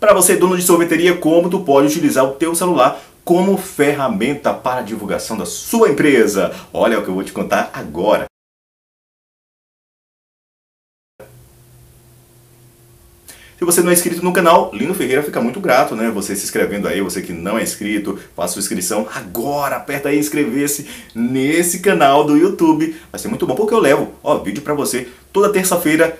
Para você, dono de sorveteria, como tu pode utilizar o teu celular como ferramenta para a divulgação da sua empresa? Olha o que eu vou te contar agora. Se você não é inscrito no canal, Lino Ferreira fica muito grato, né? Você se inscrevendo aí, você que não é inscrito, faça sua inscrição agora, aperta aí inscrever-se nesse canal do YouTube. Vai ser muito bom porque eu levo, ó, vídeo para você toda terça-feira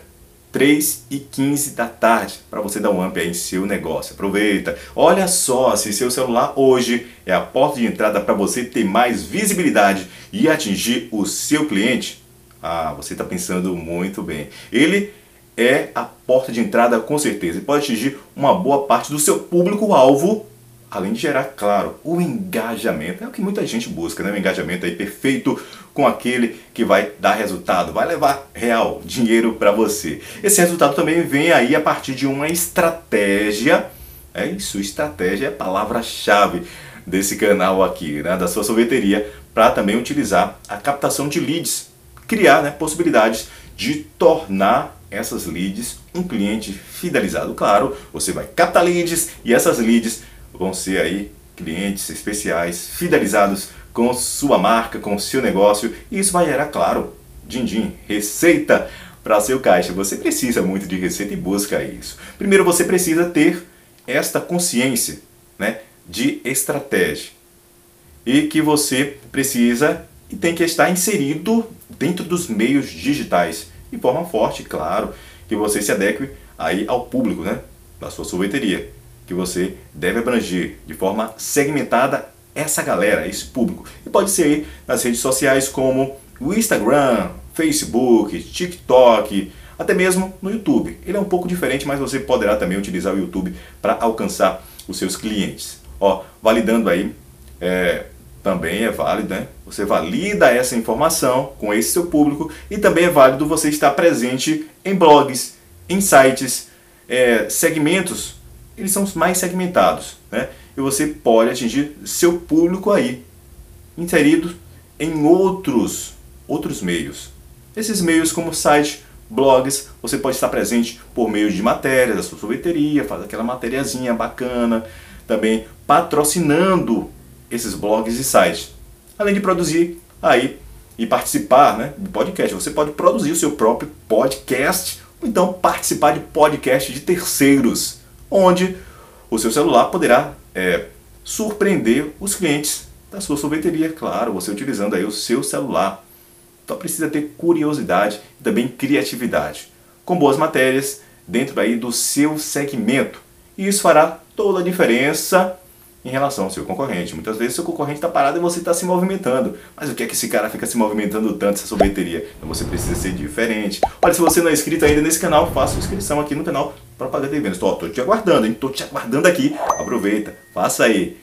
3 e 15 da tarde para você dar um up aí em seu negócio. Aproveita. Olha só, se seu celular hoje é a porta de entrada para você ter mais visibilidade e atingir o seu cliente, ah, você está pensando muito bem. Ele é a porta de entrada com certeza e pode atingir uma boa parte do seu público-alvo, além de gerar, claro, o engajamento. É o que muita gente busca, né? O engajamento aí perfeito com aquele que vai dar resultado, vai levar real dinheiro para você. Esse resultado também vem aí a partir de uma estratégia. É isso, estratégia é a palavra-chave desse canal aqui, né, da sua sorveteria, para também utilizar a captação de leads, criar né, possibilidades de tornar essas leads um cliente fidelizado. Claro, você vai captar leads e essas leads vão ser aí clientes especiais fidelizados com sua marca, com seu negócio e isso vai gerar, claro, din-din, receita para seu caixa. Você precisa muito de receita e busca isso. Primeiro você precisa ter esta consciência né, de estratégia e que você precisa e tem que estar inserido dentro dos meios digitais de forma forte, claro, que você se adeque aí ao público, né, da sua sorveteria, que você deve abranger de forma segmentada essa galera, esse público. E pode ser nas redes sociais como o Instagram, Facebook, TikTok, até mesmo no YouTube. Ele é um pouco diferente, mas você poderá também utilizar o YouTube para alcançar os seus clientes. Ó, validando aí é, também é válido, né? Você valida essa informação com esse seu público e também é válido você estar presente em blogs, em sites, é, segmentos, eles são mais segmentados, né? E você pode atingir seu público aí, inserido em outros, outros meios. Esses meios como site, blogs, você pode estar presente por meio de matérias da sua sorveteria, faz aquela matériazinha bacana, também patrocinando esses blogs e sites. Além de produzir aí e participar né, do podcast. Você pode produzir o seu próprio podcast ou então participar de podcast de terceiros, onde o seu celular poderá é, surpreender os clientes da sua sorveteria, claro, você utilizando aí o seu celular. Então precisa ter curiosidade e também criatividade, com boas matérias dentro aí do seu segmento. E isso fará toda a diferença em relação ao seu concorrente. Muitas vezes seu concorrente está parado e você está se movimentando. Mas o que é que esse cara fica se movimentando tanto, essa sorveteria? Então você precisa ser diferente. Olha, se você não é inscrito ainda nesse canal, faça inscrição aqui no canal Propaganda e Vendas. Estou te aguardando, hein? Estou te aguardando aqui. Aproveita, faça aí.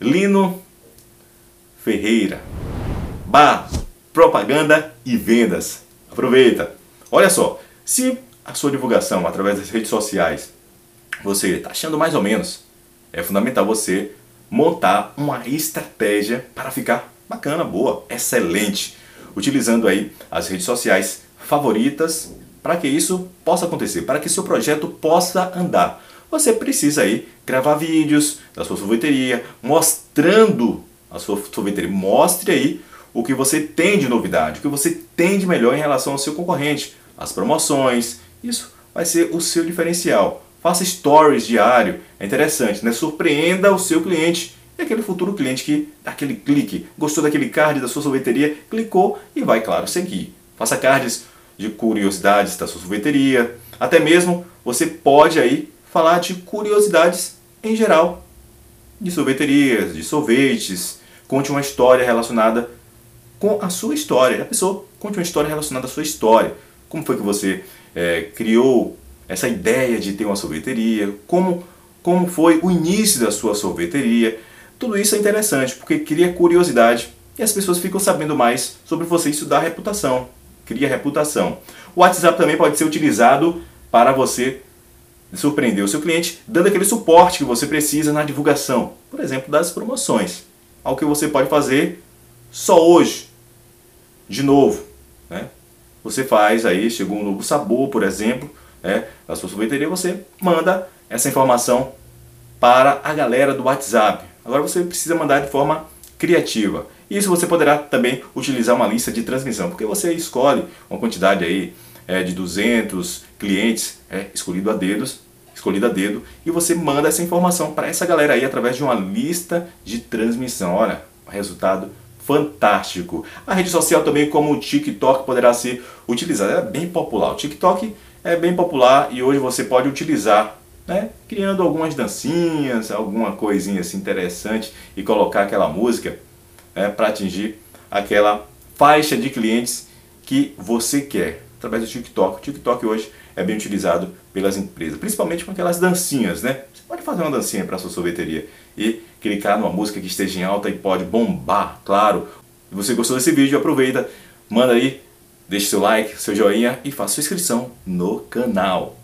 Lino Ferreira. Bar, propaganda e vendas. Aproveita. Olha só, se a sua divulgação através das redes sociais você está achando mais ou menos, é fundamental você montar uma estratégia para ficar bacana, boa, excelente, utilizando aí as redes sociais favoritas para que isso possa acontecer, para que seu projeto possa andar. Você precisa aí gravar vídeos da sua sorveteria, mostrando a sua sorveteria, mostre aí o que você tem de novidade, o que você tem de melhor em relação ao seu concorrente, as promoções, isso vai ser o seu diferencial. Faça stories diário, é interessante, né? Surpreenda o seu cliente e aquele futuro cliente que dá aquele clique, gostou daquele card da sua sorveteria, clicou e vai, claro, seguir. Faça cards de curiosidades da sua sorveteria, até mesmo você pode aí falar de curiosidades em geral, de sorveterias, de sorvetes, conte uma história relacionada com a sua história. A pessoa conte uma história relacionada à sua história. Como foi que você é, criou essa ideia de ter uma sorveteria, como, como foi o início da sua sorveteria. Tudo isso é interessante porque cria curiosidade e as pessoas ficam sabendo mais sobre você. Dá reputação, cria reputação. O WhatsApp também pode ser utilizado para você surpreender o seu cliente, dando aquele suporte que você precisa na divulgação, por exemplo, das promoções. Algo que você pode fazer só hoje, de novo. Né? Você faz aí, chegou um novo sabor, por exemplo, né, da sua sorveteria, você manda essa informação para a galera do WhatsApp. Agora você precisa mandar de forma criativa. Isso você poderá também utilizar uma lista de transmissão, porque você escolhe uma quantidade aí é, de 200 clientes é, escolhido a dedos, escolhido a dedo, e você manda essa informação para essa galera aí através de uma lista de transmissão. Olha, resultado fantástico. A rede social também, como o TikTok, poderá ser utilizada. É bem popular. O TikTok é bem popular e hoje você pode utilizar, né, criando algumas dancinhas, alguma coisinha assim interessante e colocar aquela música né, para atingir aquela faixa de clientes que você quer através do TikTok. O TikTok hoje é bem utilizado pelas empresas, principalmente com aquelas dancinhas, né? Você pode fazer uma dancinha para sua sorveteria e clicar numa música que esteja em alta e pode bombar, claro. Se você gostou desse vídeo, aproveita, manda aí, deixe seu like, seu joinha e faça sua inscrição no canal.